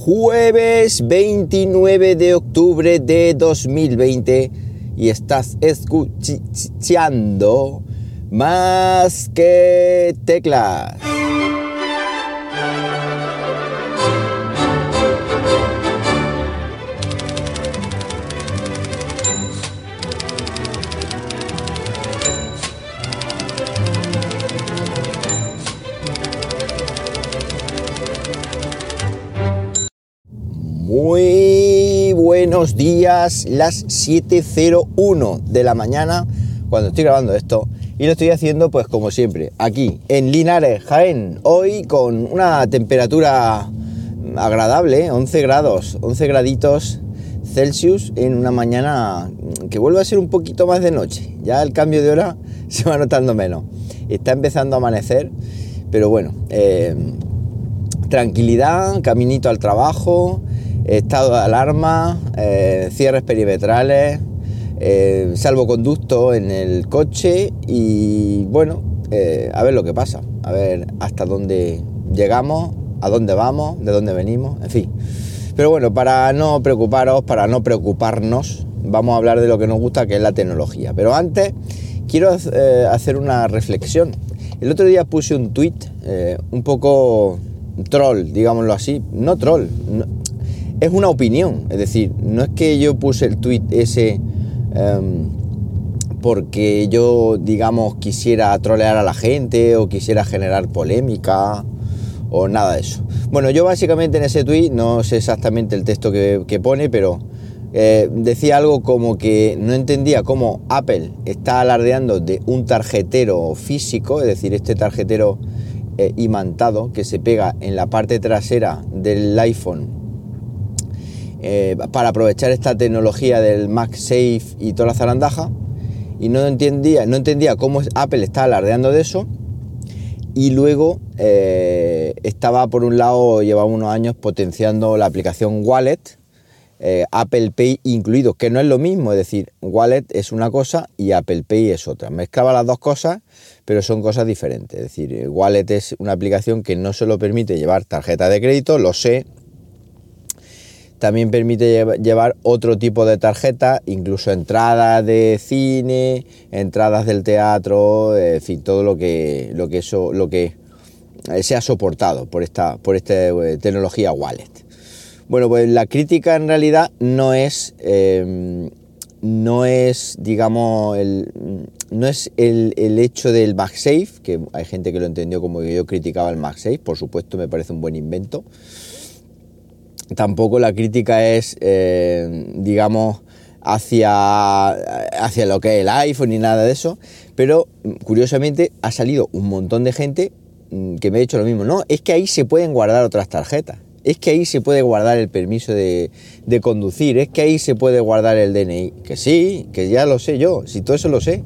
jueves 29 de octubre de 2020 y estás escuchando más que teclas. Días, las 7.01 de la mañana cuando estoy grabando esto y lo estoy haciendo pues como siempre, aquí en Linares, Jaén, hoy con una temperatura agradable, 11 grados, 11 graditos Celsius en una mañana que vuelve a ser un poquito más de noche, ya el cambio de hora se va notando menos, está empezando a amanecer, pero bueno, eh, tranquilidad, caminito al trabajo, estado de alarma, eh, cierres perimetrales, eh, salvoconducto en el coche y bueno, eh, a ver lo que pasa, a ver hasta dónde llegamos, a dónde vamos, de dónde venimos, en fin. Pero bueno, para no preocuparos, para no preocuparnos, vamos a hablar de lo que nos gusta, que es la tecnología. Pero antes quiero hacer una reflexión. El otro día puse un tweet un poco troll, digámoslo así, no troll, es una opinión, es decir, no es que yo puse el tweet ese em, porque yo, digamos, quisiera trolear a la gente o quisiera generar polémica o nada de eso. Bueno, yo básicamente en ese tweet, no sé exactamente el texto que, pone, pero eh, decía algo como que no entendía cómo Apple está alardeando de un tarjetero físico, es decir, este tarjetero eh, imantado que se pega en la parte trasera del iPhone eh, para aprovechar esta tecnología del MagSafe y toda la zarandaja y no entendía, no entendía cómo Apple está alardeando de eso y luego eh, estaba por un lado, llevaba unos años potenciando la aplicación Wallet, eh, Apple Pay incluido, que no es lo mismo, es decir, Wallet es una cosa y Apple Pay es otra. Mezclaba las dos cosas, pero son cosas diferentes. Es decir, Wallet es una aplicación que no solo permite llevar tarjeta de crédito, lo sé, también permite llevar otro tipo de tarjeta, incluso entradas de cine, entradas del teatro, en fin, todo lo que, lo que eso, lo que sea soportado por esta, por esta eh, tecnología wallet. Bueno, pues la crítica en realidad no es, em, no es, digamos, el, no es el, el, hecho del MagSafe, que hay gente que lo entendió como que yo criticaba el MagSafe, por supuesto me parece un buen invento tampoco la crítica es, eh, digamos, hacia, hacia lo que es el iPhone ni nada de eso, pero curiosamente ha salido un montón de gente mm, que me ha dicho lo mismo. No, es que ahí se pueden guardar otras tarjetas. Es que ahí se puede guardar el permiso de, conducir, es que ahí se puede guardar el DNI. Que sí, que ya lo sé yo, si todo eso lo sé.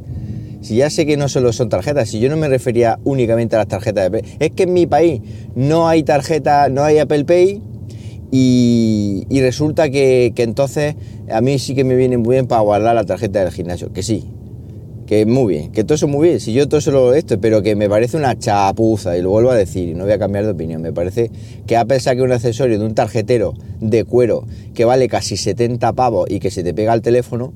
Si ya sé que no solo son tarjetas, si yo no me refería únicamente a las tarjetas de es que en mi país no hay tarjeta, no hay Apple Pay, y, resulta que, entonces a mí sí que me viene muy bien para guardar la tarjeta del gimnasio, que sí, que muy bien, que todo eso muy bien, si yo todo eso lo esto, pero que me parece una chapuza, y lo vuelvo a decir, y no voy a cambiar de opinión, me parece que Apple saque un accesorio de un tarjetero de cuero que vale casi 70 pavos y que se te pega al teléfono,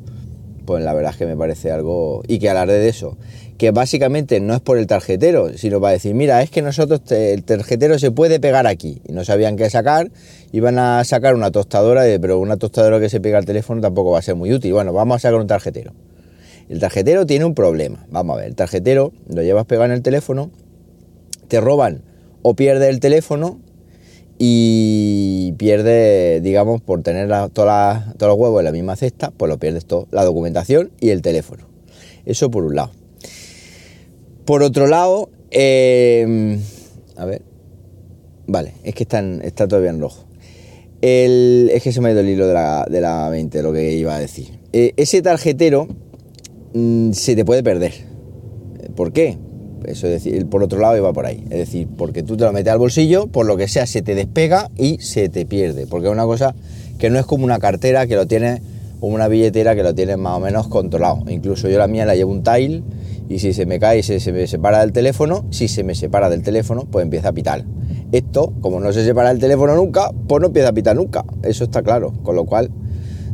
pues la verdad es que me parece algo, y que alarde de eso, que básicamente no es por el tarjetero, sino para decir, mira, es que nosotros, el tarjetero se puede pegar aquí, y no sabían qué sacar, iban a sacar una tostadora, pero una tostadora que se pega al teléfono tampoco va a ser muy útil, bueno, vamos a sacar un tarjetero. El tarjetero tiene un problema, vamos a ver, el tarjetero lo llevas pegado en el teléfono, te roban o pierde el teléfono y pierde, digamos, por tener todos los huevos en la misma cesta, pues lo pierdes todo, la documentación y el teléfono. Eso por un lado. Por otro lado, em, a ver, vale, es que está todavía en rojo. es que se me ha ido el hilo de la, de la mente, lo que iba a decir. Eh, ese tarjetero mm, se te puede perder. ¿Por qué? Eso es decir, por otro lado iba por ahí. Es decir, porque tú te lo metes al bolsillo, por lo que sea, se te despega y se te pierde. Porque es una cosa que no es como una cartera que lo tienes, o una billetera que lo tienes más o menos controlado. Incluso yo la mía la llevo un tile y si se me cae y se, me separa del teléfono, si se me separa del teléfono, pues empieza a pitar. Esto, como no se separa el teléfono nunca, pues no empieza a pitar nunca. Eso está claro. Con lo cual,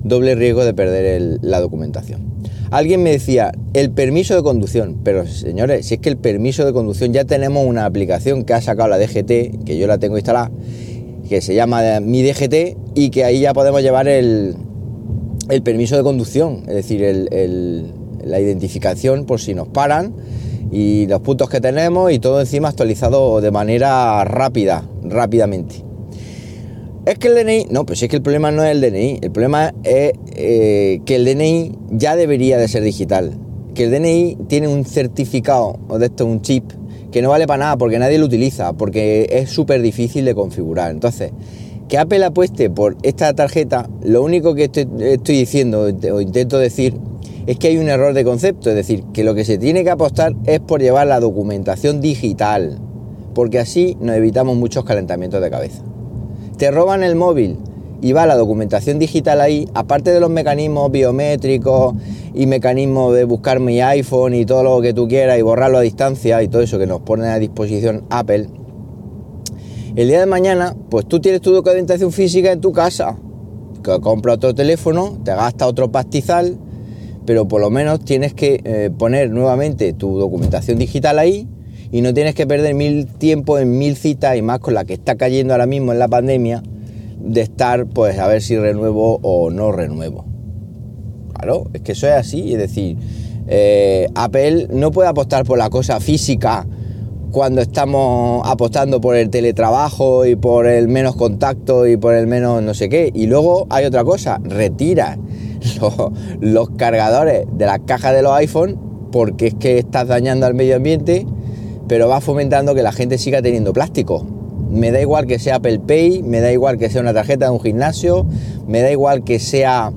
doble riesgo de perder la documentación. Alguien me decía, el permiso de conducción. Pero señores, si es que el permiso de conducción ya tenemos una aplicación que ha sacado la DGT, que yo la tengo instalada, que se llama Mi DGT y que ahí ya podemos llevar el, el permiso de conducción, es decir, la identificación por si nos paran y los puntos que tenemos y todo encima actualizado de manera rápida, rápidamente. Es que el DNI, no, pues es que el problema no es el DNI, el problema es eh, que el DNI ya debería de ser digital, que el DNI tiene un certificado o de esto un chip que no vale para nada porque nadie lo utiliza, porque es súper difícil de configurar. Entonces, que Apple apueste por esta tarjeta, lo único que estoy, diciendo o intento decir es que hay un error de concepto, es decir, que lo que se tiene que apostar es por llevar la documentación digital, porque así nos evitamos muchos calentamientos de cabeza. Te roban el móvil y va la documentación digital ahí, aparte de los mecanismos biométricos y mecanismos de buscar mi iPhone y todo lo que tú quieras y borrarlo a distancia y todo eso que nos pone a disposición Apple, el día de mañana, pues tú tienes tu documentación física en tu casa, que compra otro teléfono, te gasta otro pastizal, pero por lo menos tienes que eh, poner nuevamente tu documentación digital ahí y no tienes que perder mil tiempo en mil citas y más con la que está cayendo ahora mismo en la pandemia de estar pues a ver si renuevo o no renuevo. Claro, es que eso es así, es decir, eh, Apple no puede apostar por la cosa física cuando estamos apostando por el teletrabajo y por el menos contacto y por el menos no sé qué. Y luego hay otra cosa, retira los, cargadores de las cajas de los iPhone porque es que estás dañando al medio ambiente, pero va fomentando que la gente siga teniendo plástico. Me da igual que sea Apple Pay, me da igual que sea una tarjeta de un gimnasio, me da igual que sea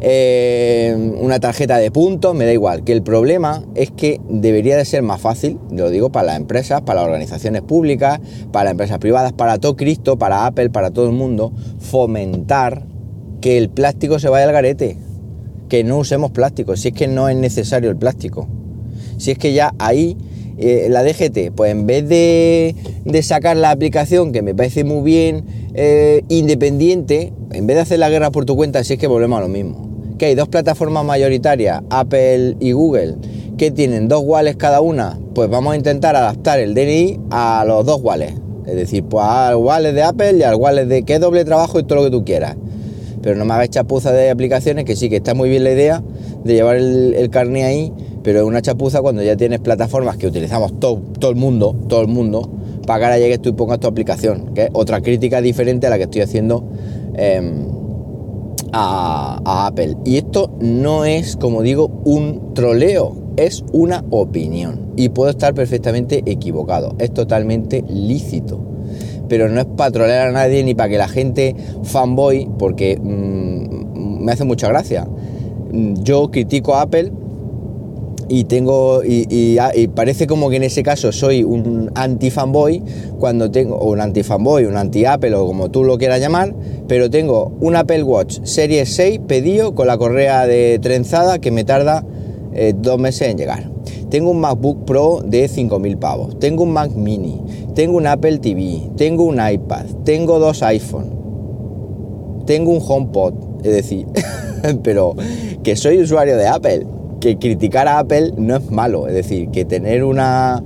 eh, una tarjeta de puntos, me da igual. Que el problema es que debería de ser más fácil, lo digo para las empresas, para las organizaciones públicas, para las empresas privadas, para todo Cristo, para Apple, para todo el mundo, fomentar que el plástico se vaya al garete, que no usemos plástico, si es que no es necesario el plástico. Si es que ya ahí eh, la DGT, pues en vez de, sacar la aplicación, que me parece muy bien, eh, independiente, en vez de hacer la guerra por tu cuenta, si es que volvemos a lo mismo. Que hay dos plataformas mayoritarias, Apple y Google, que tienen dos wallets cada una, pues vamos a intentar adaptar el DNI a los dos wallets. Es decir, pues al wallet de Apple y al wallet de que doble trabajo y todo lo que tú quieras. Pero no me hagas chapuza de aplicaciones, que sí que está muy bien la idea de llevar el, el carnet ahí, pero es una chapuza cuando ya tienes plataformas que utilizamos todo, todo el mundo, todo el mundo, para que ahora llegues tú y pongas tu aplicación, que es otra crítica diferente a la que estoy haciendo em, a, Apple. Y esto no es, como digo, un troleo, es una opinión. Y puedo estar perfectamente equivocado, es totalmente lícito. Pero no es para trolear a nadie ni para que la gente fanboy, porque mm, me hace mucha gracia. Yo critico a Apple y tengo ah, y, parece como que en ese caso soy un anti fanboy cuando tengo o un anti fanboy un anti Apple o como tú lo quieras llamar pero tengo un Apple Watch Series 6 pedido con la correa de trenzada que me tarda eh, dos meses en llegar tengo un MacBook Pro de 5.000 pavos. Tengo un Mac Mini. Tengo un Apple TV tengo un iPad. Tengo dos iPhone. Tengo un HomePod. Es decir pero que soy usuario de Apple. Que criticar a Apple no es malo, es decir, que tener una,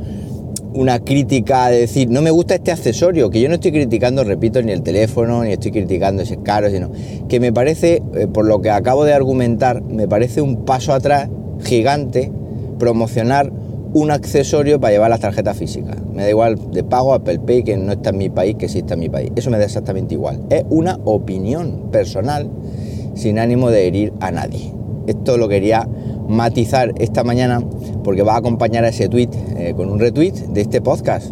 una crítica de decir, no me gusta este accesorio, que yo no estoy criticando, repito, ni el teléfono, ni estoy criticando ese caro, sino que me parece, eh, por lo que acabo de argumentar, me parece un paso atrás gigante promocionar un accesorio para llevar las tarjetas físicas. Me da igual de pago Apple Pay, que no está en mi país, que está en mi país. Eso me da exactamente igual. Es una opinión personal sin ánimo de herir a nadie. Esto lo quería matizar esta mañana porque va a acompañar a ese tweet eh, con un retweet de este podcast.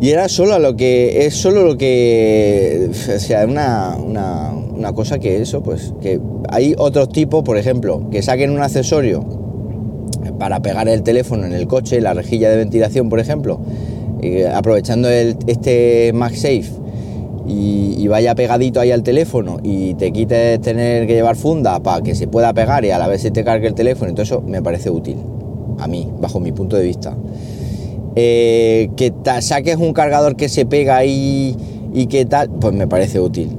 Y era solo lo que. Es solo lo que. O sea, una, una, una cosa que eso, pues. Que hay otros tipos, por ejemplo, que saquen un accesorio para pegar el teléfono en el coche, la rejilla de ventilación, por ejemplo, aprovechando este MagSafe y, vaya pegadito ahí al teléfono y te quites tener que llevar funda para que se pueda pegar y a la vez se te cargue el teléfono, entonces eso me parece útil, a mí, bajo mi punto de vista. eh, que saques un cargador que se pega ahí y que tal, pues me parece útil.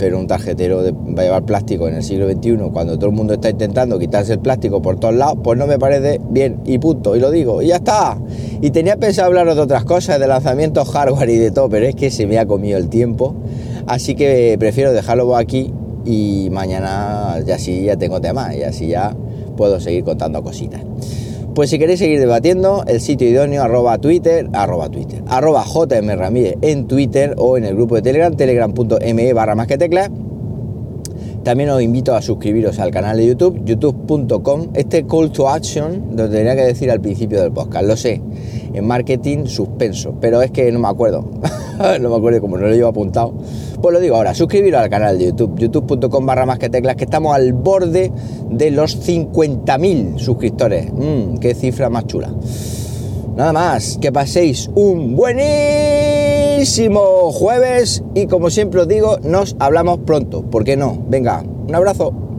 Pero un tarjetero de, va a llevar plástico en el siglo XXI, cuando todo el mundo está intentando quitarse el plástico por todos lados, pues no me parece bien y punto. Y lo digo, y ya está. Y tenía pensado hablaros de otras cosas, de lanzamientos hardware y de todo, pero es que se me ha comido el tiempo. Así que prefiero dejarlo aquí y mañana ya sí ya tengo tema y así ya puedo seguir contando cositas. Pues si queréis seguir debatiendo, el sitio idóneo arroba Twitter, arroba Twitter, arroba JM Ramírez en Twitter o en el grupo de Telegram, telegram.me barra más que teclas. También os invito a suscribiros al canal de YouTube, youtube.com. Este call to action lo tenía que decir al principio del podcast, lo sé, en marketing suspenso, pero es que no me acuerdo. no me acuerdo como no lo llevo apuntado. Pues lo digo ahora, suscribiros al canal de YouTube, youtube.com barra más que teclas, que estamos al borde de los 50.000 suscriptores. Mmm, qué cifra más chula. Nada más, que paséis un buenísimo jueves y como siempre os digo, nos hablamos pronto. ¿Por qué no? Venga, un abrazo.